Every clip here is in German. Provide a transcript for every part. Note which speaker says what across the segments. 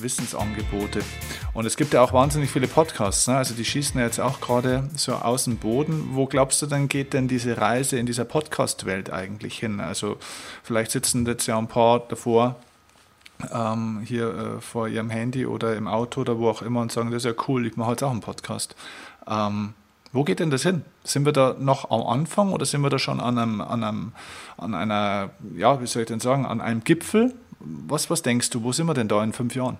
Speaker 1: Wissensangebote. Und es gibt ja auch wahnsinnig viele Podcasts. Ne? Also die schießen ja jetzt auch gerade so aus dem Boden. Wo glaubst du dann geht denn diese Reise in dieser Podcast-Welt eigentlich hin? Also vielleicht sitzen jetzt ja ein paar davor ähm, hier äh, vor ihrem Handy oder im Auto oder wo auch immer und sagen, das ist ja cool, ich mache jetzt auch einen Podcast. Ähm, wo geht denn das hin? Sind wir da noch am Anfang oder sind wir da schon an einem, an einem, an einer, ja, wie soll ich denn sagen, an einem Gipfel? Was, was denkst du, wo sind wir denn da in fünf Jahren?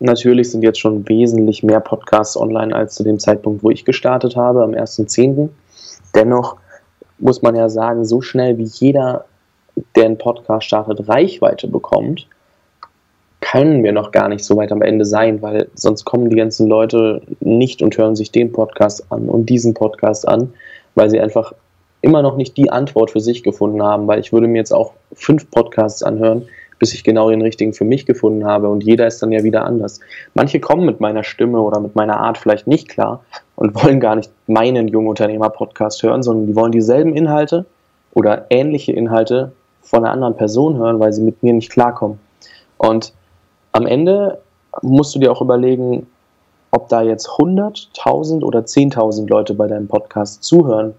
Speaker 2: Natürlich sind jetzt schon wesentlich mehr Podcasts online als zu dem Zeitpunkt, wo ich gestartet habe, am 1.10. Dennoch muss man ja sagen, so schnell wie jeder, der einen Podcast startet, Reichweite bekommt, können wir noch gar nicht so weit am Ende sein, weil sonst kommen die ganzen Leute nicht und hören sich den Podcast an und diesen Podcast an, weil sie einfach immer noch nicht die Antwort für sich gefunden haben, weil ich würde mir jetzt auch fünf Podcasts anhören, bis ich genau den richtigen für mich gefunden habe und jeder ist dann ja wieder anders. Manche kommen mit meiner Stimme oder mit meiner Art vielleicht nicht klar und wollen gar nicht meinen Jungunternehmer-Podcast hören, sondern die wollen dieselben Inhalte oder ähnliche Inhalte von einer anderen Person hören, weil sie mit mir nicht klarkommen. Und am Ende musst du dir auch überlegen, ob da jetzt 100, 1000 oder 10.000 Leute bei deinem Podcast zuhören,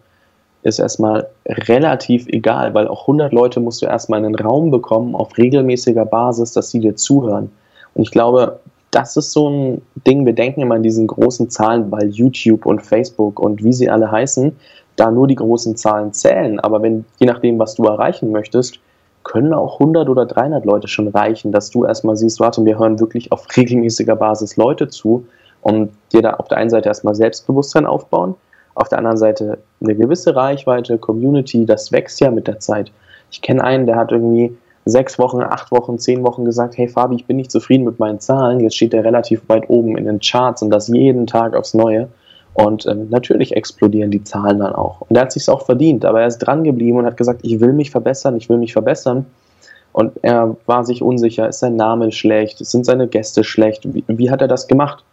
Speaker 2: ist erstmal relativ egal, weil auch 100 Leute musst du erstmal in den Raum bekommen auf regelmäßiger Basis, dass sie dir zuhören. Und ich glaube, das ist so ein Ding, wir denken immer an diesen großen Zahlen, weil YouTube und Facebook und wie sie alle heißen, da nur die großen Zahlen zählen. Aber wenn, je nachdem, was du erreichen möchtest, können auch 100 oder 300 Leute schon reichen, dass du erstmal siehst, warte, wir hören wirklich auf regelmäßiger Basis Leute zu und dir da auf der einen Seite erstmal Selbstbewusstsein aufbauen, auf der anderen Seite eine gewisse Reichweite, Community, das wächst ja mit der Zeit. Ich kenne einen, der hat irgendwie sechs Wochen, acht Wochen, zehn Wochen gesagt, hey Fabi, ich bin nicht zufrieden mit meinen Zahlen, jetzt steht er relativ weit oben in den Charts und das jeden Tag aufs Neue. Und ähm, natürlich explodieren die Zahlen dann auch. Und er hat sich auch verdient, aber er ist dran geblieben und hat gesagt, ich will mich verbessern, ich will mich verbessern. Und er war sich unsicher, ist sein Name schlecht, sind seine Gäste schlecht, wie, wie hat er das gemacht?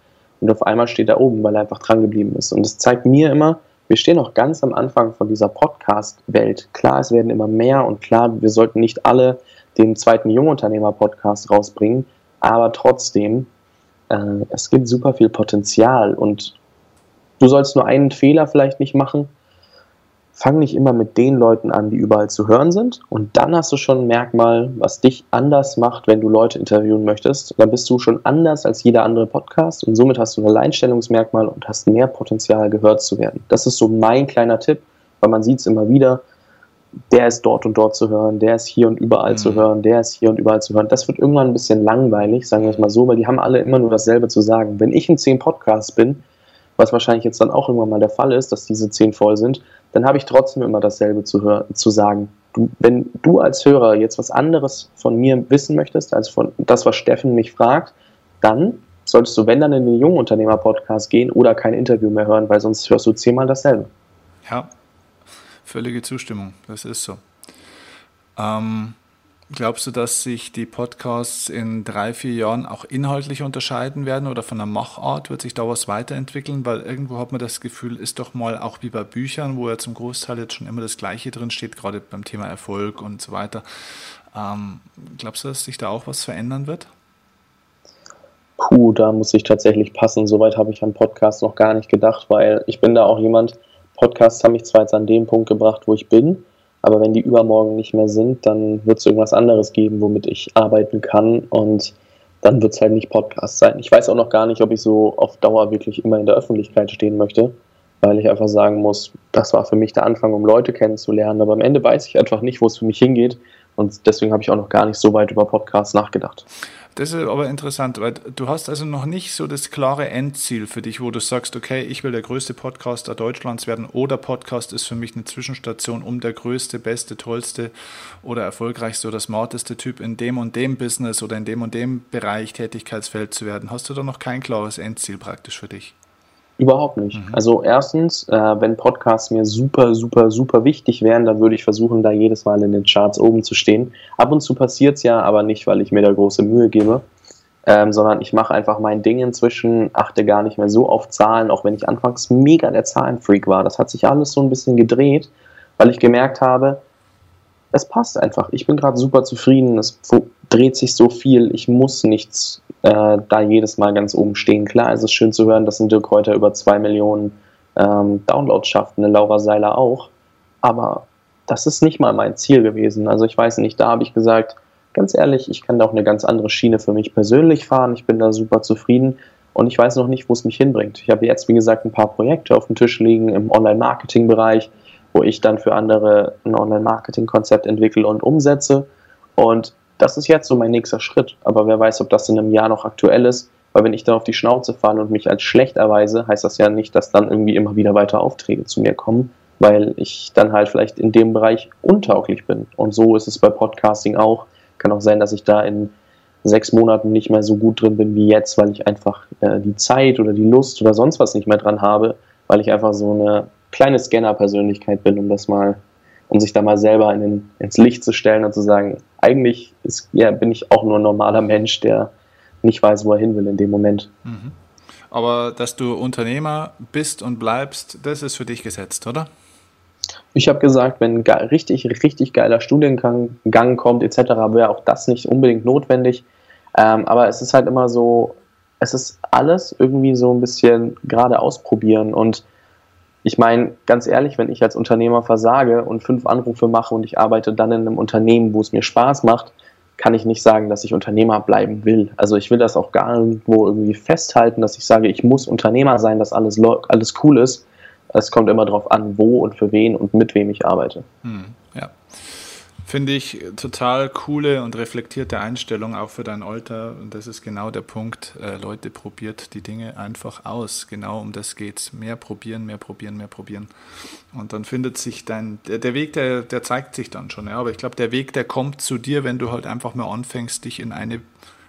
Speaker 2: Und auf einmal steht er oben, weil er einfach dran geblieben ist. Und das zeigt mir immer, wir stehen noch ganz am Anfang von dieser Podcast-Welt. Klar, es werden immer mehr und klar, wir sollten nicht alle den zweiten Jungunternehmer-Podcast rausbringen, aber trotzdem, äh, es gibt super viel Potenzial und du sollst nur einen Fehler vielleicht nicht machen. Fang nicht immer mit den Leuten an, die überall zu hören sind. Und dann hast du schon ein Merkmal, was dich anders macht, wenn du Leute interviewen möchtest. Dann bist du schon anders als jeder andere Podcast und somit hast du ein Alleinstellungsmerkmal und hast mehr Potenzial, gehört zu werden. Das ist so mein kleiner Tipp, weil man sieht es immer wieder. Der ist dort und dort zu hören, der ist hier und überall mhm. zu hören, der ist hier und überall zu hören. Das wird irgendwann ein bisschen langweilig, sagen wir es mal so, weil die haben alle immer nur dasselbe zu sagen. Wenn ich in zehn Podcasts bin, was wahrscheinlich jetzt dann auch irgendwann mal der Fall ist, dass diese zehn voll sind, dann habe ich trotzdem immer dasselbe zu, zu sagen. Du, wenn du als Hörer jetzt was anderes von mir wissen möchtest, als von das, was Steffen mich fragt, dann solltest du, wenn dann in den Jungunternehmer-Podcast gehen oder kein Interview mehr hören, weil sonst hörst du zehnmal dasselbe.
Speaker 1: Ja, völlige Zustimmung, das ist so. Ähm, Glaubst du, dass sich die Podcasts in drei, vier Jahren auch inhaltlich unterscheiden werden oder von der Machart? Wird sich da was weiterentwickeln? Weil irgendwo hat man das Gefühl, ist doch mal auch wie bei Büchern, wo ja zum Großteil jetzt schon immer das Gleiche drin steht, gerade beim Thema Erfolg und so weiter. Ähm, glaubst du, dass sich da auch was verändern wird?
Speaker 2: Puh, da muss ich tatsächlich passen. Soweit habe ich an Podcasts noch gar nicht gedacht, weil ich bin da auch jemand, Podcasts haben mich zwar jetzt an dem Punkt gebracht, wo ich bin, aber wenn die übermorgen nicht mehr sind, dann wird es irgendwas anderes geben, womit ich arbeiten kann. Und dann wird es halt nicht Podcast sein. Ich weiß auch noch gar nicht, ob ich so auf Dauer wirklich immer in der Öffentlichkeit stehen möchte, weil ich einfach sagen muss, das war für mich der Anfang, um Leute kennenzulernen. Aber am Ende weiß ich einfach nicht, wo es für mich hingeht. Und deswegen habe ich auch noch gar nicht so weit über Podcasts nachgedacht.
Speaker 1: Das ist aber interessant, weil du hast also noch nicht so das klare Endziel für dich, wo du sagst, okay, ich will der größte Podcaster Deutschlands werden oder Podcast ist für mich eine Zwischenstation, um der größte, beste, tollste oder erfolgreichste oder smarteste Typ in dem und dem Business oder in dem und dem Bereich Tätigkeitsfeld zu werden. Hast du da noch kein klares Endziel praktisch für dich?
Speaker 2: Überhaupt nicht. Mhm. Also erstens, äh, wenn Podcasts mir super, super, super wichtig wären, dann würde ich versuchen, da jedes Mal in den Charts oben zu stehen. Ab und zu passiert es ja, aber nicht, weil ich mir da große Mühe gebe, ähm, sondern ich mache einfach mein Ding inzwischen, achte gar nicht mehr so auf Zahlen, auch wenn ich anfangs mega der Zahlenfreak war. Das hat sich alles so ein bisschen gedreht, weil ich gemerkt habe, es passt einfach. Ich bin gerade super zufrieden. Es dreht sich so viel, ich muss nichts äh, da jedes Mal ganz oben stehen. Klar, es ist schön zu hören, dass ein Dirk Reuter über zwei Millionen ähm, Downloads schafft, eine Laura Seiler auch, aber das ist nicht mal mein Ziel gewesen. Also ich weiß nicht, da habe ich gesagt, ganz ehrlich, ich kann da auch eine ganz andere Schiene für mich persönlich fahren, ich bin da super zufrieden und ich weiß noch nicht, wo es mich hinbringt. Ich habe jetzt, wie gesagt, ein paar Projekte auf dem Tisch liegen im Online-Marketing-Bereich, wo ich dann für andere ein Online-Marketing-Konzept entwickle und umsetze. Und das ist jetzt so mein nächster Schritt. Aber wer weiß, ob das in einem Jahr noch aktuell ist. Weil wenn ich dann auf die Schnauze falle und mich als schlecht erweise, heißt das ja nicht, dass dann irgendwie immer wieder weiter Aufträge zu mir kommen, weil ich dann halt vielleicht in dem Bereich untauglich bin. Und so ist es bei Podcasting auch. Kann auch sein, dass ich da in sechs Monaten nicht mehr so gut drin bin wie jetzt, weil ich einfach äh, die Zeit oder die Lust oder sonst was nicht mehr dran habe, weil ich einfach so eine kleine Scanner-Persönlichkeit bin, um das mal um sich da mal selber in den, ins Licht zu stellen und zu sagen, eigentlich ist, ja, bin ich auch nur ein normaler Mensch, der nicht weiß, wo er hin will in dem Moment. Mhm.
Speaker 1: Aber dass du Unternehmer bist und bleibst, das ist für dich gesetzt, oder?
Speaker 2: Ich habe gesagt, wenn ein richtig, richtig geiler Studiengang kommt etc., wäre auch das nicht unbedingt notwendig. Ähm, aber es ist halt immer so, es ist alles irgendwie so ein bisschen gerade ausprobieren und ich meine, ganz ehrlich, wenn ich als Unternehmer versage und fünf Anrufe mache und ich arbeite dann in einem Unternehmen, wo es mir Spaß macht, kann ich nicht sagen, dass ich Unternehmer bleiben will. Also ich will das auch gar irgendwo irgendwie festhalten, dass ich sage, ich muss Unternehmer sein, dass alles, alles cool ist. Es kommt immer darauf an, wo und für wen und mit wem ich arbeite.
Speaker 1: Hm, ja. Finde ich total coole und reflektierte Einstellung auch für dein Alter. Und das ist genau der Punkt. Äh, Leute, probiert die Dinge einfach aus. Genau um das geht's. Mehr probieren, mehr probieren, mehr probieren. Und dann findet sich dein, der, der Weg, der, der zeigt sich dann schon. Ja. Aber ich glaube, der Weg, der kommt zu dir, wenn du halt einfach mal anfängst, dich in eine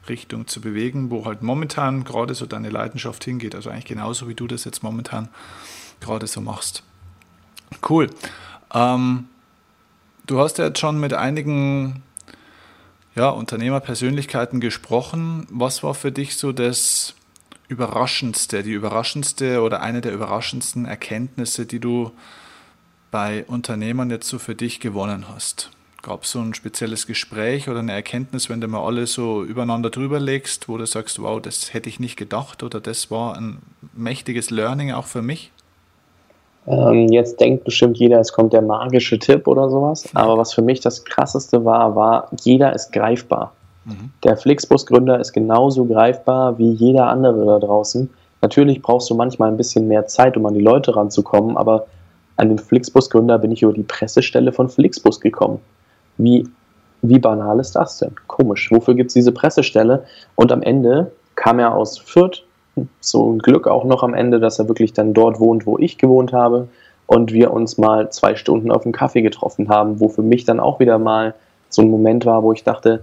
Speaker 1: Richtung zu bewegen, wo halt momentan gerade so deine Leidenschaft hingeht. Also eigentlich genauso, wie du das jetzt momentan gerade so machst. Cool. Ähm, Du hast ja jetzt schon mit einigen ja, Unternehmerpersönlichkeiten gesprochen. Was war für dich so das Überraschendste, die überraschendste oder eine der überraschendsten Erkenntnisse, die du bei Unternehmern jetzt so für dich gewonnen hast? Gab es so ein spezielles Gespräch oder eine Erkenntnis, wenn du mal alle so übereinander drüber legst, wo du sagst, wow, das hätte ich nicht gedacht oder das war ein mächtiges Learning auch für mich?
Speaker 2: Ähm, jetzt denkt bestimmt jeder, es kommt der magische Tipp oder sowas. Aber was für mich das krasseste war, war, jeder ist greifbar. Mhm. Der Flixbus-Gründer ist genauso greifbar wie jeder andere da draußen. Natürlich brauchst du manchmal ein bisschen mehr Zeit, um an die Leute ranzukommen, aber an den Flixbus-Gründer bin ich über die Pressestelle von Flixbus gekommen. Wie, wie banal ist das denn? Komisch. Wofür gibt es diese Pressestelle? Und am Ende kam er aus Fürth, so ein Glück auch noch am Ende, dass er wirklich dann dort wohnt, wo ich gewohnt habe und wir uns mal zwei Stunden auf einen Kaffee getroffen haben, wo für mich dann auch wieder mal so ein Moment war, wo ich dachte,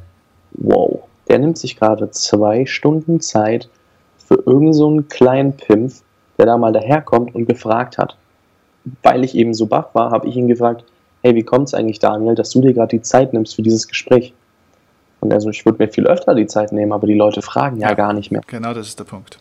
Speaker 2: wow, der nimmt sich gerade zwei Stunden Zeit für irgendeinen so kleinen Pimpf, der da mal daherkommt und gefragt hat. Weil ich eben so baff war, habe ich ihn gefragt, hey, wie kommt es eigentlich, Daniel, dass du dir gerade die Zeit nimmst für dieses Gespräch? Und also ich würde mir viel öfter die Zeit nehmen, aber die Leute fragen ja, ja gar nicht mehr.
Speaker 1: Genau, das ist der Punkt.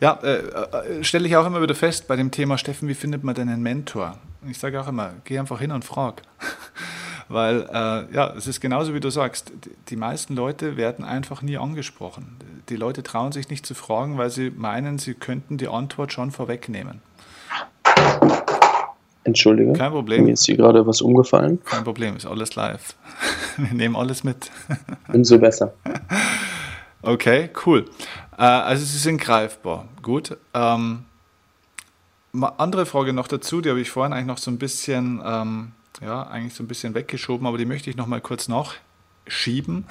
Speaker 1: Ja, äh, äh, stelle ich auch immer wieder fest bei dem Thema, Steffen, wie findet man denn einen Mentor? Ich sage auch immer, geh einfach hin und frag. Weil, äh, ja, es ist genauso wie du sagst, die meisten Leute werden einfach nie angesprochen. Die Leute trauen sich nicht zu fragen, weil sie meinen, sie könnten die Antwort schon vorwegnehmen.
Speaker 2: Entschuldige.
Speaker 1: Kein Problem.
Speaker 2: Mir ist hier gerade was umgefallen.
Speaker 1: Kein Problem, ist alles live. Wir nehmen alles mit.
Speaker 2: Umso besser.
Speaker 1: Okay, cool. Äh, also sie sind greifbar. Gut. Ähm, andere Frage noch dazu, die habe ich vorhin eigentlich noch so ein bisschen, ähm, ja, eigentlich so ein bisschen weggeschoben, aber die möchte ich noch mal kurz nachschieben.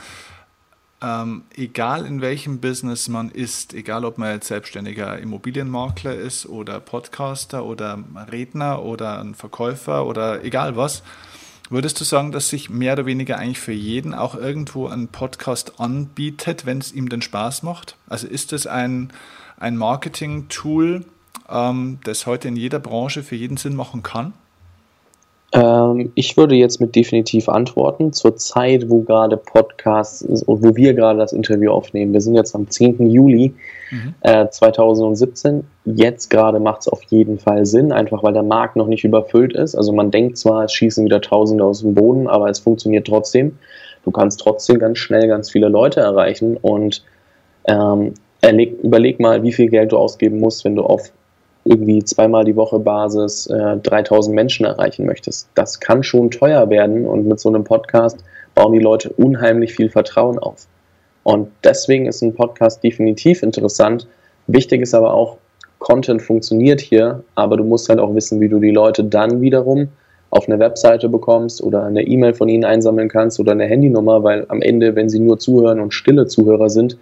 Speaker 1: Ähm, egal in welchem Business man ist, egal ob man jetzt selbstständiger Immobilienmakler ist oder Podcaster oder Redner oder ein Verkäufer oder egal was, Würdest du sagen, dass sich mehr oder weniger eigentlich für jeden auch irgendwo ein Podcast anbietet, wenn es ihm den Spaß macht? Also ist es ein, ein Marketing-Tool, ähm, das heute in jeder Branche für jeden Sinn machen kann?
Speaker 2: Ähm, ich würde jetzt mit definitiv antworten. Zur Zeit, wo gerade Podcasts, wo wir gerade das Interview aufnehmen. Wir sind jetzt am 10. Juli mhm. äh, 2017. Jetzt gerade macht es auf jeden Fall Sinn, einfach weil der Markt noch nicht überfüllt ist. Also man denkt zwar, es schießen wieder Tausende aus dem Boden, aber es funktioniert trotzdem. du kannst trotzdem ganz schnell ganz viele Leute erreichen und ähm, erleg, überleg mal, wie viel Geld du ausgeben musst, wenn du auf irgendwie zweimal die Woche Basis äh, 3000 Menschen erreichen möchtest. Das kann schon teuer werden und mit so einem Podcast bauen die Leute unheimlich viel Vertrauen auf. Und deswegen ist ein Podcast definitiv interessant. Wichtig ist aber auch, Content funktioniert hier, aber du musst halt auch wissen, wie du die Leute dann wiederum auf eine Webseite bekommst oder eine E-Mail von ihnen einsammeln kannst oder eine Handynummer, weil am Ende, wenn sie nur zuhören und stille Zuhörer sind,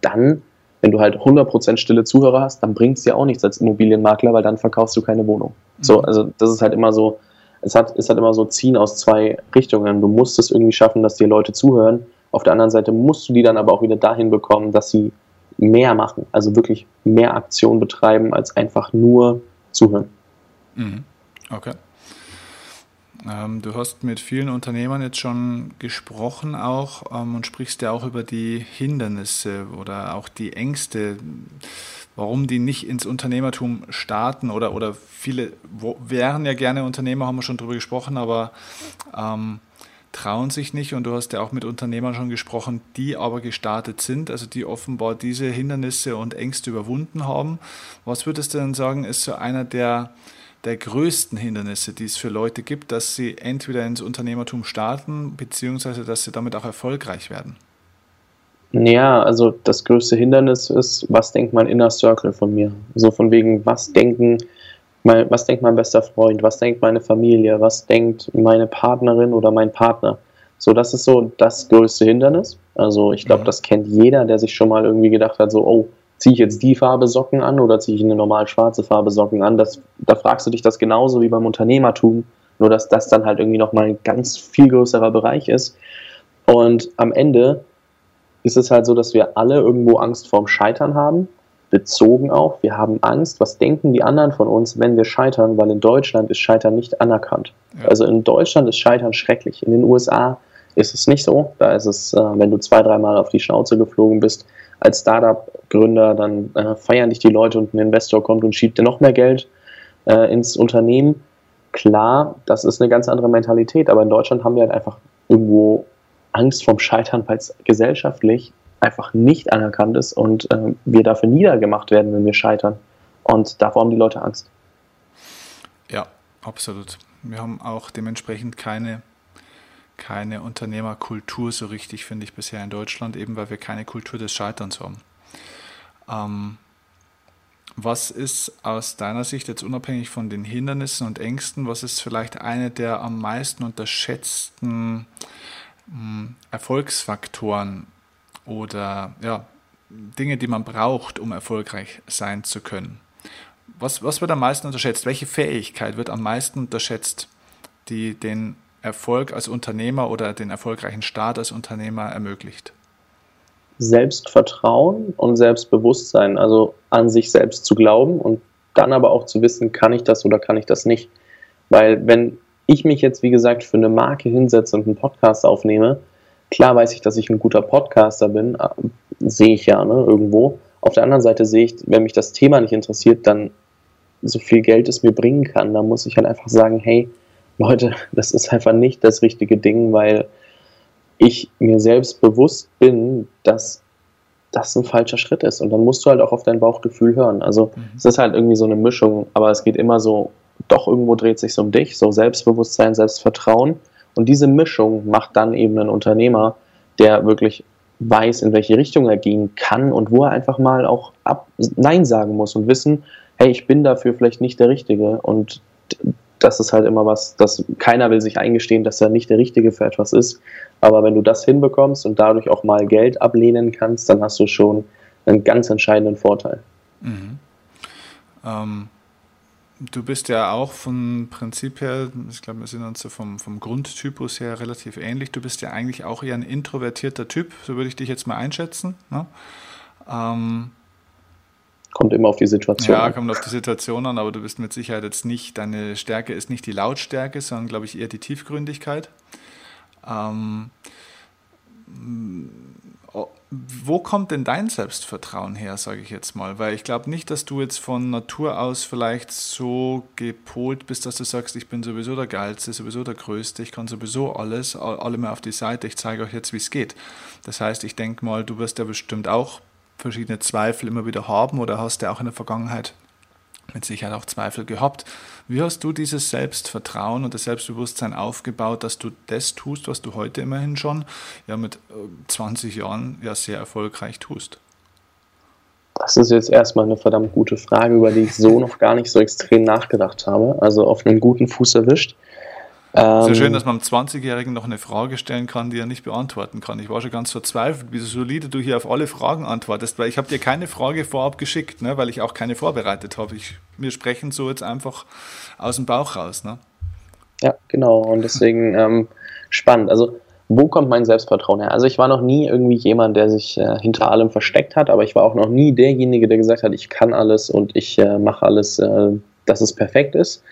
Speaker 2: dann, wenn du halt 100% stille Zuhörer hast, dann bringt es dir auch nichts als Immobilienmakler, weil dann verkaufst du keine Wohnung. Mhm. So, also das ist halt immer so, es hat, es hat immer so Ziehen aus zwei Richtungen. Du musst es irgendwie schaffen, dass dir Leute zuhören. Auf der anderen Seite musst du die dann aber auch wieder dahin bekommen, dass sie mehr machen, also wirklich mehr Aktion betreiben, als einfach nur zuhören.
Speaker 1: Mhm. Okay. Ähm, du hast mit vielen Unternehmern jetzt schon gesprochen auch ähm, und sprichst ja auch über die Hindernisse oder auch die Ängste, warum die nicht ins Unternehmertum starten oder, oder viele wären ja gerne Unternehmer, haben wir schon drüber gesprochen, aber ähm, trauen sich nicht und du hast ja auch mit Unternehmern schon gesprochen, die aber gestartet sind, also die offenbar diese Hindernisse und Ängste überwunden haben. Was würdest du denn sagen, ist so einer der der größten Hindernisse, die es für Leute gibt, dass sie entweder ins Unternehmertum starten, beziehungsweise dass sie damit auch erfolgreich werden?
Speaker 2: Ja, also das größte Hindernis ist, was denkt mein Inner Circle von mir? So von wegen, was denken, mein, was denkt mein bester Freund, was denkt meine Familie, was denkt meine Partnerin oder mein Partner? So, das ist so das größte Hindernis. Also ich glaube, mhm. das kennt jeder, der sich schon mal irgendwie gedacht hat, so, oh, ziehe ich jetzt die Farbe Socken an oder ziehe ich eine normal schwarze Farbe Socken an? Das, da fragst du dich das genauso wie beim Unternehmertum, nur dass das dann halt irgendwie nochmal ein ganz viel größerer Bereich ist. Und am Ende ist es halt so, dass wir alle irgendwo Angst vorm Scheitern haben, bezogen auf, wir haben Angst, was denken die anderen von uns, wenn wir scheitern, weil in Deutschland ist Scheitern nicht anerkannt. Ja. Also in Deutschland ist Scheitern schrecklich. In den USA ist es nicht so. Da ist es, äh, wenn du zwei, dreimal auf die Schnauze geflogen bist, als Startup-Gründer, dann äh, feiern dich die Leute und ein Investor kommt und schiebt dir noch mehr Geld äh, ins Unternehmen. Klar, das ist eine ganz andere Mentalität, aber in Deutschland haben wir halt einfach irgendwo Angst vorm Scheitern, weil es gesellschaftlich einfach nicht anerkannt ist und äh, wir dafür niedergemacht werden, wenn wir scheitern. Und davor haben die Leute Angst.
Speaker 1: Ja, absolut. Wir haben auch dementsprechend keine keine Unternehmerkultur so richtig, finde ich, bisher in Deutschland, eben weil wir keine Kultur des Scheiterns haben. Ähm, was ist aus deiner Sicht jetzt unabhängig von den Hindernissen und Ängsten, was ist vielleicht eine der am meisten unterschätzten mh, hm, Erfolgsfaktoren oder ja, Dinge, die man braucht, um erfolgreich sein zu können? Was, was wird am meisten unterschätzt? Welche Fähigkeit wird am meisten unterschätzt, die den Erfolg als Unternehmer oder den erfolgreichen Start als Unternehmer ermöglicht?
Speaker 2: Selbstvertrauen und Selbstbewusstsein, also an sich selbst zu glauben und dann aber auch zu wissen, kann ich das oder kann ich das nicht. Weil wenn ich mich jetzt, wie gesagt, für eine Marke hinsetze und einen Podcast aufnehme, klar weiß ich, dass ich ein guter Podcaster bin, äh, sehe ich ja ne, irgendwo. Auf der anderen Seite sehe ich, wenn mich das Thema nicht interessiert, dann so viel Geld es mir bringen kann, dann muss ich halt einfach sagen, hey, Leute, das ist einfach nicht das richtige Ding, weil ich mir selbst bewusst bin, dass das ein falscher Schritt ist. Und dann musst du halt auch auf dein Bauchgefühl hören. Also mhm. es ist halt irgendwie so eine Mischung, aber es geht immer so, doch irgendwo dreht sich um dich, so Selbstbewusstsein, Selbstvertrauen. Und diese Mischung macht dann eben einen Unternehmer, der wirklich weiß, in welche Richtung er gehen kann und wo er einfach mal auch ab Nein sagen muss und wissen, hey, ich bin dafür vielleicht nicht der Richtige. Und das ist halt immer was, dass keiner will sich eingestehen, dass er nicht der Richtige für etwas ist. Aber wenn du das hinbekommst und dadurch auch mal Geld ablehnen kannst, dann hast du schon einen ganz entscheidenden Vorteil.
Speaker 1: Mhm. Ähm, du bist ja auch vom Prinzip her, ich glaube, wir sind uns so vom, vom Grundtypus her relativ ähnlich. Du bist ja eigentlich auch eher ein introvertierter Typ, so würde ich dich jetzt mal einschätzen. Ne? Ähm,
Speaker 2: Kommt immer auf die Situation
Speaker 1: ja, an. Ja, kommt auf die Situation an, aber du bist mit Sicherheit jetzt nicht, deine Stärke ist nicht die Lautstärke, sondern glaube ich eher die Tiefgründigkeit. Ähm, wo kommt denn dein Selbstvertrauen her, sage ich jetzt mal? Weil ich glaube nicht, dass du jetzt von Natur aus vielleicht so gepolt bist, dass du sagst, ich bin sowieso der Geilste, sowieso der Größte, ich kann sowieso alles, alle mal auf die Seite, ich zeige euch jetzt, wie es geht. Das heißt, ich denke mal, du wirst ja bestimmt auch verschiedene Zweifel immer wieder haben oder hast ja auch in der Vergangenheit mit Sicherheit auch Zweifel gehabt. Wie hast du dieses Selbstvertrauen und das Selbstbewusstsein aufgebaut, dass du das tust, was du heute immerhin schon ja mit 20 äh, Jahren ja sehr erfolgreich tust?
Speaker 2: Das ist jetzt erstmal eine verdammt gute Frage, über die ich so noch gar nicht so extrem nachgedacht habe. Also auf einem guten Fuß erwischt.
Speaker 1: Ähm, Sehr schön, dass man einem 20-Jährigen noch eine Frage stellen kann, die er nicht beantworten kann. Ich war schon ganz verzweifelt, wie solide du hier auf alle Fragen antwortest, weil ich habe dir keine Frage vorab geschickt, ne, weil ich auch keine vorbereitet habe. Ich, wir sprechen so jetzt einfach aus dem Bauch raus. Ne?
Speaker 2: Ja, genau. Und deswegen ähm, spannend. Also wo kommt mein Selbstvertrauen her? Also ich war noch nie irgendwie jemand, der sich äh, hinter allem versteckt hat, aber ich war auch noch nie derjenige, der gesagt hat, ich kann alles und ich äh, mache alles, äh, dass es perfekt ist.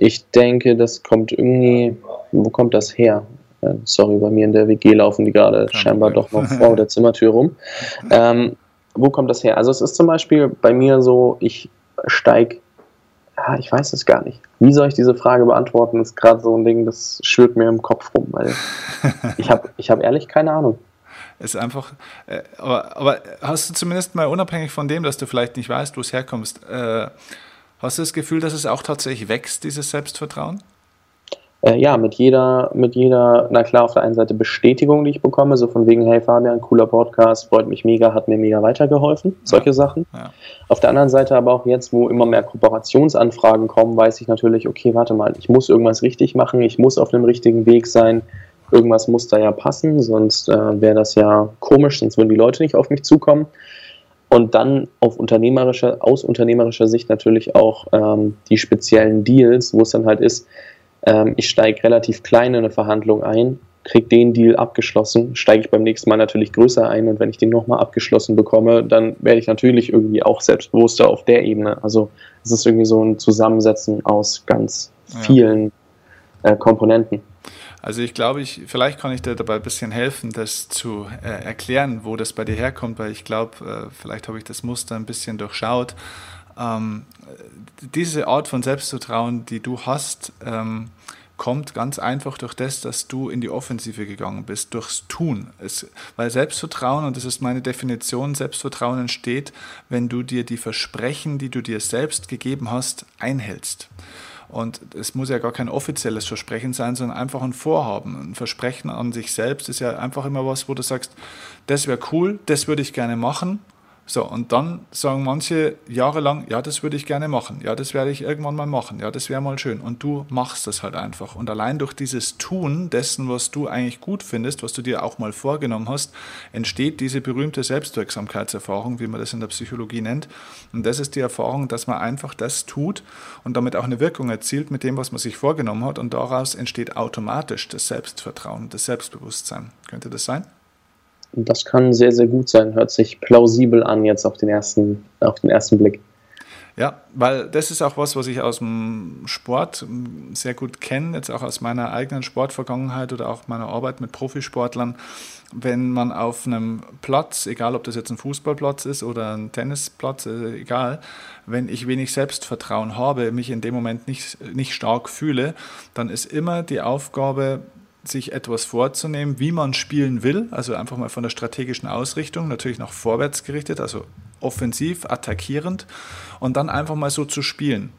Speaker 2: Ich denke, das kommt irgendwie, wo kommt das her? Äh, sorry, bei mir in der WG laufen die gerade scheinbar doch noch vor der Zimmertür rum. Ähm, wo kommt das her? Also es ist zum Beispiel bei mir so, ich steige, ja, ich weiß es gar nicht. Wie soll ich diese Frage beantworten? Das ist gerade so ein Ding, das schwirrt mir im Kopf rum, weil ich habe ich hab ehrlich keine Ahnung.
Speaker 1: Es ist einfach, äh, aber, aber hast du zumindest mal unabhängig von dem, dass du vielleicht nicht weißt, wo es herkommst, äh, Hast du das Gefühl, dass es auch tatsächlich wächst, dieses Selbstvertrauen?
Speaker 2: Äh, ja, mit jeder, mit jeder, na klar, auf der einen Seite Bestätigung, die ich bekomme, so von wegen, hey Fabian, cooler Podcast, freut mich mega, hat mir mega weitergeholfen, solche ja. Sachen. Ja. Auf der anderen Seite aber auch jetzt, wo immer mehr Kooperationsanfragen kommen, weiß ich natürlich, okay, warte mal, ich muss irgendwas richtig machen, ich muss auf dem richtigen Weg sein, irgendwas muss da ja passen, sonst äh, wäre das ja komisch, sonst würden die Leute nicht auf mich zukommen. Und dann auf unternehmerischer, aus unternehmerischer Sicht natürlich auch ähm, die speziellen Deals, wo es dann halt ist, ähm, ich steige relativ klein in eine Verhandlung ein, kriege den Deal abgeschlossen, steige ich beim nächsten Mal natürlich größer ein und wenn ich den nochmal abgeschlossen bekomme, dann werde ich natürlich irgendwie auch selbstbewusster auf der Ebene. Also es ist irgendwie so ein Zusammensetzen aus ganz vielen äh, Komponenten.
Speaker 1: Also ich glaube, ich, vielleicht kann ich dir dabei ein bisschen helfen, das zu äh, erklären, wo das bei dir herkommt, weil ich glaube, äh, vielleicht habe ich das Muster ein bisschen durchschaut. Ähm, diese Art von Selbstvertrauen, die du hast, ähm, kommt ganz einfach durch das, dass du in die Offensive gegangen bist, durchs Tun. Es, weil Selbstvertrauen, und das ist meine Definition, Selbstvertrauen entsteht, wenn du dir die Versprechen, die du dir selbst gegeben hast, einhältst. Und es muss ja gar kein offizielles Versprechen sein, sondern einfach ein Vorhaben. Ein Versprechen an sich selbst ist ja einfach immer was, wo du sagst, das wäre cool, das würde ich gerne machen so, und dann sagen manche jahrelang, ja, das würde ich gerne machen, ja, das werde ich irgendwann mal machen, ja, das wäre mal schön. Und du machst das halt einfach. Und allein durch dieses Tun dessen, was du eigentlich gut findest, was du dir auch mal vorgenommen hast, entsteht diese berühmte Selbstwirksamkeitserfahrung, wie man das in der Psychologie nennt. Und das ist die Erfahrung, dass man einfach das tut und damit auch eine Wirkung erzielt mit dem, was man sich vorgenommen hat. Und daraus entsteht automatisch das Selbstvertrauen, das Selbstbewusstsein. Könnte das sein?
Speaker 2: Das kann sehr, sehr gut sein. Hört sich plausibel an jetzt auf den ersten, auf den ersten Blick.
Speaker 1: Ja, weil das ist auch was, was ich aus dem Sport sehr gut kenne, jetzt auch aus meiner eigenen Sportvergangenheit oder auch meiner Arbeit mit Profisportlern. Wenn man auf einem Platz, egal ob das jetzt ein Fußballplatz ist oder ein Tennisplatz, äh, egal, wenn ich wenig Selbstvertrauen habe, mich in dem Moment nicht, nicht stark fühle, dann ist immer die Aufgabe, sich etwas vorzunehmen, wie man spielen will, also einfach mal von der strategischen Ausrichtung, natürlich nach vorwärts gerichtet, also offensiv, attackierend und dann einfach mal so zu spielen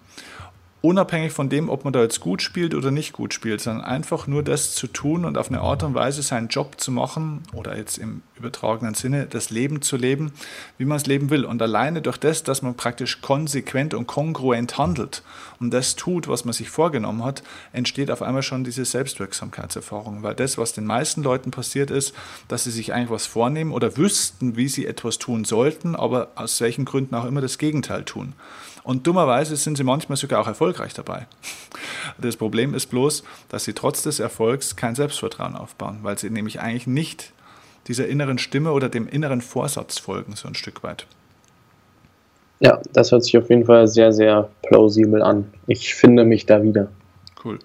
Speaker 1: unabhängig von dem, ob man da jetzt gut spielt oder nicht gut spielt, sondern einfach nur das zu tun und auf eine Art und Weise seinen Job zu machen oder jetzt im übertragenen Sinne das Leben zu leben, wie man es leben will. Und alleine durch das, dass man praktisch konsequent und kongruent handelt und das tut, was man sich vorgenommen hat, entsteht auf einmal schon diese Selbstwirksamkeitserfahrung. Weil das, was den meisten Leuten passiert ist, dass sie sich eigentlich was vornehmen oder wüssten, wie sie etwas tun sollten, aber aus welchen Gründen auch immer das Gegenteil tun. Und dummerweise sind sie manchmal sogar auch erfolgreich dabei. Das Problem ist bloß, dass sie trotz des Erfolgs kein Selbstvertrauen aufbauen, weil sie nämlich eigentlich nicht dieser inneren Stimme oder dem inneren Vorsatz folgen, so ein Stück weit.
Speaker 2: Ja, das hört sich auf jeden Fall sehr, sehr plausibel an. Ich finde mich da wieder.
Speaker 1: Cool.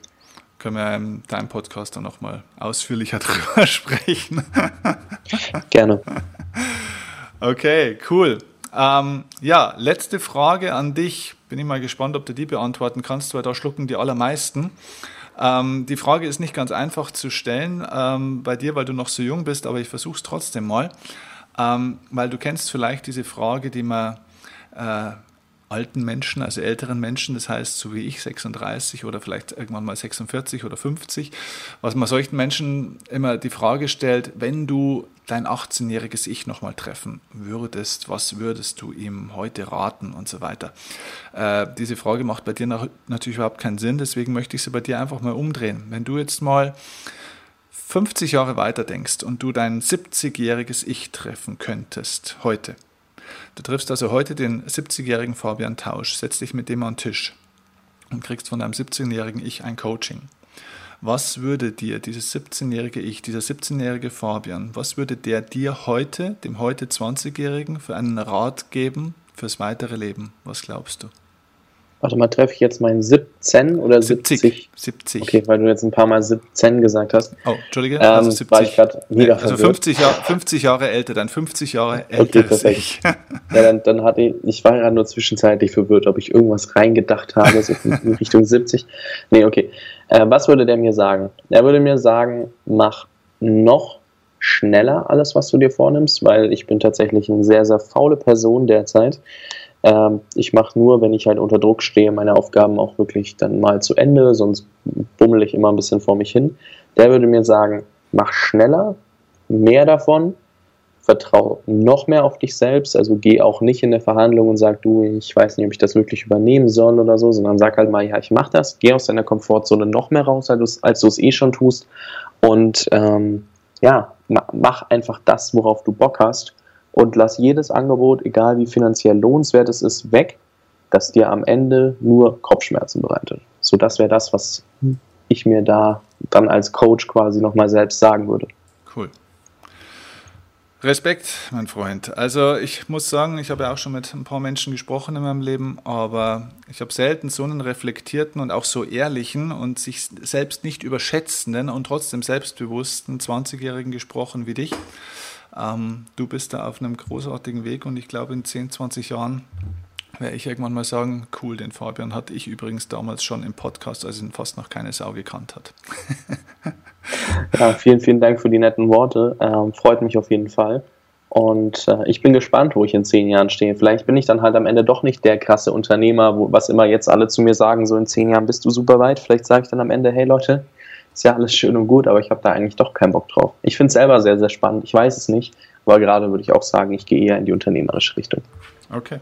Speaker 1: können wir in deinem Podcast dann nochmal ausführlicher drüber sprechen.
Speaker 2: Gerne.
Speaker 1: Okay, cool. Ähm, ja, letzte Frage an dich. Bin ich mal gespannt, ob du die beantworten kannst, weil da schlucken die allermeisten. Ähm, die Frage ist nicht ganz einfach zu stellen ähm, bei dir, weil du noch so jung bist, aber ich versuche es trotzdem mal, ähm, weil du kennst vielleicht diese Frage, die man äh, alten Menschen, also älteren Menschen, das heißt so wie ich 36 oder vielleicht irgendwann mal 46 oder 50, was man solchen Menschen immer die Frage stellt, wenn du dein 18-jähriges Ich nochmal treffen würdest, was würdest du ihm heute raten und so weiter. Äh, diese Frage macht bei dir nach, natürlich überhaupt keinen Sinn, deswegen möchte ich sie bei dir einfach mal umdrehen. Wenn du jetzt mal 50 Jahre weiter denkst und du dein 70-jähriges Ich treffen könntest heute, Du triffst also heute den 70-jährigen Fabian Tausch, setzt dich mit dem an den Tisch und kriegst von deinem 17-jährigen Ich ein Coaching. Was würde dir dieses 17-jährige Ich, dieser 17-jährige Fabian, was würde der dir heute, dem heute 20-jährigen, für einen Rat geben fürs weitere Leben? Was glaubst du?
Speaker 2: Warte mal, treffe ich jetzt meinen 17 oder 70? 70.
Speaker 1: 70.
Speaker 2: Okay, weil du jetzt ein paar Mal 17 gesagt hast.
Speaker 1: Oh, Entschuldige,
Speaker 2: ähm, also 70. War ich wieder
Speaker 1: also 50, Jahr, 50 Jahre älter, dann 50 Jahre älter. Okay, perfekt.
Speaker 2: ja, dann, dann hatte ich, ich war ja nur zwischenzeitlich verwirrt, ob ich irgendwas reingedacht habe, so in Richtung 70. Nee, okay. Äh, was würde der mir sagen? Er würde mir sagen, mach noch schneller alles, was du dir vornimmst, weil ich bin tatsächlich eine sehr, sehr faule Person derzeit. Ähm, ich mache nur, wenn ich halt unter Druck stehe, meine Aufgaben auch wirklich dann mal zu Ende, sonst bummel ich immer ein bisschen vor mich hin. Der würde mir sagen, mach schneller, mehr davon, vertraue noch mehr auf dich selbst, also geh auch nicht in der Verhandlung und sag, du, ich weiß nicht, ob ich das wirklich übernehmen soll oder so, sondern sag halt mal, ja, ich mach das, geh aus deiner Komfortzone noch mehr raus, als du es eh schon tust und ähm, ja, mach einfach das, worauf du Bock hast und lass jedes Angebot, egal wie finanziell lohnenswert es ist, weg, das dir am Ende nur Kopfschmerzen bereitet. So, das wäre das, was ich mir da dann als Coach quasi nochmal selbst sagen würde.
Speaker 1: Cool. Respekt, mein Freund. Also ich muss sagen, ich habe ja auch schon mit ein paar Menschen gesprochen in meinem Leben, aber ich habe selten so einen reflektierten und auch so ehrlichen und sich selbst nicht überschätzenden und trotzdem selbstbewussten 20-Jährigen gesprochen wie dich. Ähm, du bist da auf einem großartigen Weg und ich glaube, in 10, 20 Jahren werde ich irgendwann mal sagen, cool, den Fabian hatte ich übrigens damals schon im Podcast, als ihn fast noch keine Sau gekannt hat.
Speaker 2: ja, vielen, vielen Dank für die netten Worte. Ähm, freut mich auf jeden Fall. Und äh, ich bin gespannt, wo ich in zehn Jahren stehe. Vielleicht bin ich dann halt am Ende doch nicht der krasse Unternehmer, wo, was immer jetzt alle zu mir sagen, so in zehn Jahren bist du super weit. Vielleicht sage ich dann am Ende, hey Leute, ist ja alles schön und gut, aber ich habe da eigentlich doch keinen Bock drauf. Ich finde es selber sehr, sehr spannend. Ich weiß es nicht, aber gerade würde ich auch sagen, ich gehe eher in die unternehmerische Richtung.
Speaker 1: Okay.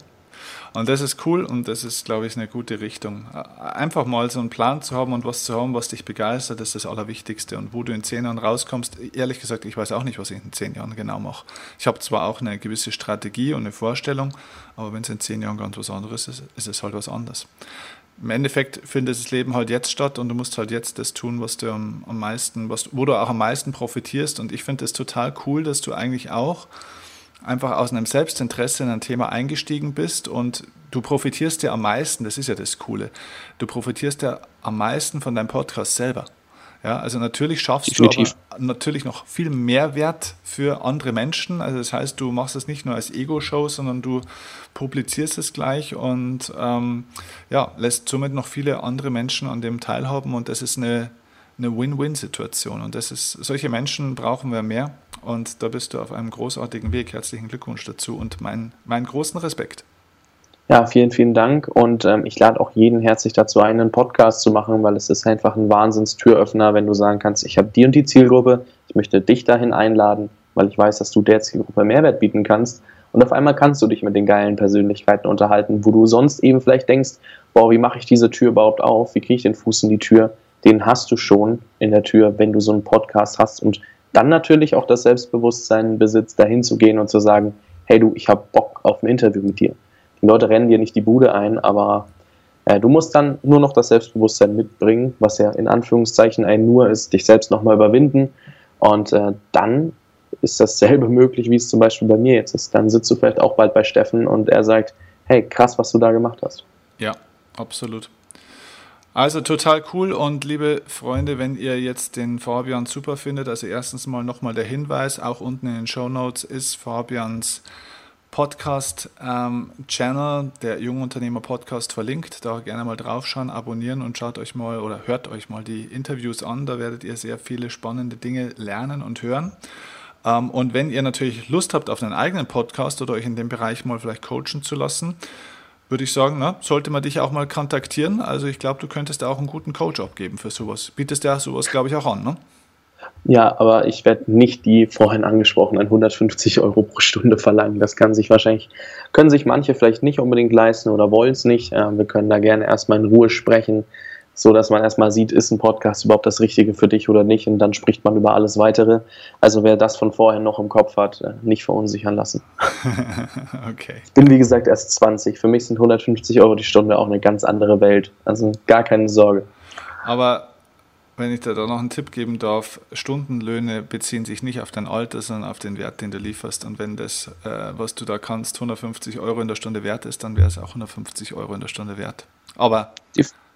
Speaker 1: Und das ist cool und das ist, glaube ich, eine gute Richtung. Einfach mal so einen Plan zu haben und was zu haben, was dich begeistert, ist das Allerwichtigste. Und wo du in zehn Jahren rauskommst, ehrlich gesagt, ich weiß auch nicht, was ich in zehn Jahren genau mache. Ich habe zwar auch eine gewisse Strategie und eine Vorstellung, aber wenn es in zehn Jahren ganz was anderes ist, ist es halt was anderes im Endeffekt findet das Leben halt jetzt statt und du musst halt jetzt das tun, was du am, am meisten, was, wo du auch am meisten profitierst. Und ich finde es total cool, dass du eigentlich auch einfach aus einem Selbstinteresse in ein Thema eingestiegen bist und du profitierst ja am meisten, das ist ja das Coole, du profitierst ja am meisten von deinem Podcast selber. Ja, also natürlich schaffst Definitiv. du aber natürlich noch viel Mehrwert für andere Menschen. Also das heißt, du machst es nicht nur als Ego-Show, sondern du publizierst es gleich und ähm, ja, lässt somit noch viele andere Menschen an dem teilhaben und das ist eine, eine Win-Win-Situation. Und das ist, solche Menschen brauchen wir mehr und da bist du auf einem großartigen Weg. Herzlichen Glückwunsch dazu und mein, meinen großen Respekt.
Speaker 2: Ja, vielen, vielen Dank. Und ähm, ich lade auch jeden herzlich dazu ein, einen Podcast zu machen, weil es ist einfach ein Wahnsinnstüröffner, wenn du sagen kannst, ich habe die und die Zielgruppe, ich möchte dich dahin einladen, weil ich weiß, dass du der Zielgruppe Mehrwert bieten kannst. Und auf einmal kannst du dich mit den geilen Persönlichkeiten unterhalten, wo du sonst eben vielleicht denkst, boah, wie mache ich diese Tür überhaupt auf? Wie kriege ich den Fuß in die Tür? Den hast du schon in der Tür, wenn du so einen Podcast hast und dann natürlich auch das Selbstbewusstsein besitzt, dahin zu gehen und zu sagen, hey du, ich habe Bock auf ein Interview mit dir. Die Leute rennen dir nicht die Bude ein, aber äh, du musst dann nur noch das Selbstbewusstsein mitbringen, was ja in Anführungszeichen ein Nur ist, dich selbst nochmal überwinden. Und äh, dann ist dasselbe möglich, wie es zum Beispiel bei mir jetzt ist. Dann sitzt du vielleicht auch bald bei Steffen und er sagt, hey, krass, was du da gemacht hast.
Speaker 1: Ja, absolut. Also total cool und liebe Freunde, wenn ihr jetzt den Fabian super findet, also erstens mal nochmal der Hinweis, auch unten in den Show Notes ist Fabians Podcast-Channel, ähm, der Jungunternehmer Podcast verlinkt. Da gerne mal draufschauen, abonnieren und schaut euch mal oder hört euch mal die Interviews an. Da werdet ihr sehr viele spannende Dinge lernen und hören. Ähm, und wenn ihr natürlich Lust habt auf einen eigenen Podcast oder euch in dem Bereich mal vielleicht coachen zu lassen, würde ich sagen, na, sollte man dich auch mal kontaktieren. Also ich glaube, du könntest da auch einen guten Coach abgeben für sowas. Bietest ja sowas, glaube ich, auch an, ne?
Speaker 2: Ja, aber ich werde nicht die vorhin angesprochenen 150 Euro pro Stunde verlangen. Das kann sich wahrscheinlich, können sich manche vielleicht nicht unbedingt leisten oder wollen es nicht. Wir können da gerne erstmal in Ruhe sprechen, so dass man erstmal sieht, ist ein Podcast überhaupt das Richtige für dich oder nicht und dann spricht man über alles weitere. Also wer das von vorher noch im Kopf hat, äh, nicht verunsichern lassen. okay. Ich bin wie gesagt erst 20. Für mich sind 150 Euro die Stunde auch eine ganz andere Welt. Also gar keine Sorge.
Speaker 1: Aber wenn ich dir da noch einen Tipp geben darf, Stundenlöhne beziehen sich nicht auf dein Alter, sondern auf den Wert, den du lieferst. Und wenn das, äh, was du da kannst, 150 Euro in der Stunde wert ist, dann wäre es auch 150 Euro in der Stunde wert. Aber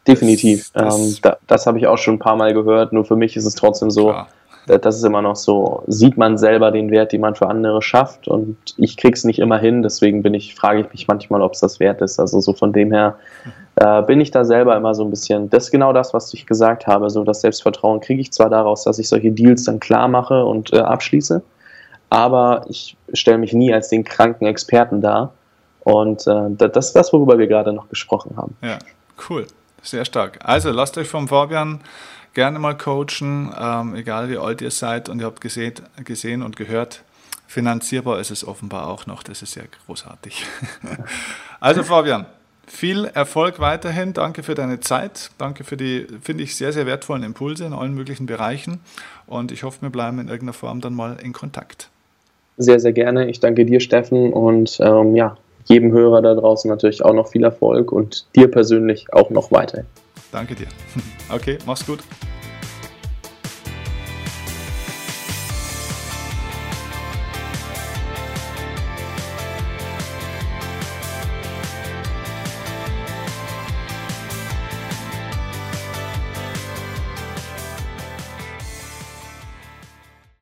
Speaker 2: Definitiv. Das, das, ähm, da, das habe ich auch schon ein paar Mal gehört. Nur für mich ist es trotzdem so, klar. Das ist immer noch so, sieht man selber den Wert, den man für andere schafft und ich krieg's nicht immer hin, deswegen bin ich, frage ich mich manchmal, ob es das wert ist. Also so von dem her äh, bin ich da selber immer so ein bisschen, das ist genau das, was ich gesagt habe. So das Selbstvertrauen kriege ich zwar daraus, dass ich solche Deals dann klar mache und äh, abschließe, aber ich stelle mich nie als den kranken Experten dar. Und äh, das ist das, worüber wir gerade noch gesprochen haben.
Speaker 1: Ja, cool. Sehr stark. Also lasst euch vom Fabian gerne mal coachen, ähm, egal wie alt ihr seid und ihr habt gesehen, gesehen und gehört, finanzierbar ist es offenbar auch noch. Das ist sehr großartig. also Fabian, viel Erfolg weiterhin. Danke für deine Zeit. Danke für die, finde ich, sehr, sehr wertvollen Impulse in allen möglichen Bereichen. Und ich hoffe, wir bleiben in irgendeiner Form dann mal in Kontakt.
Speaker 2: Sehr, sehr gerne. Ich danke dir, Steffen. Und ähm, ja, jedem Hörer da draußen natürlich auch noch viel Erfolg und dir persönlich auch noch weiter.
Speaker 1: Danke dir. Okay, mach's gut.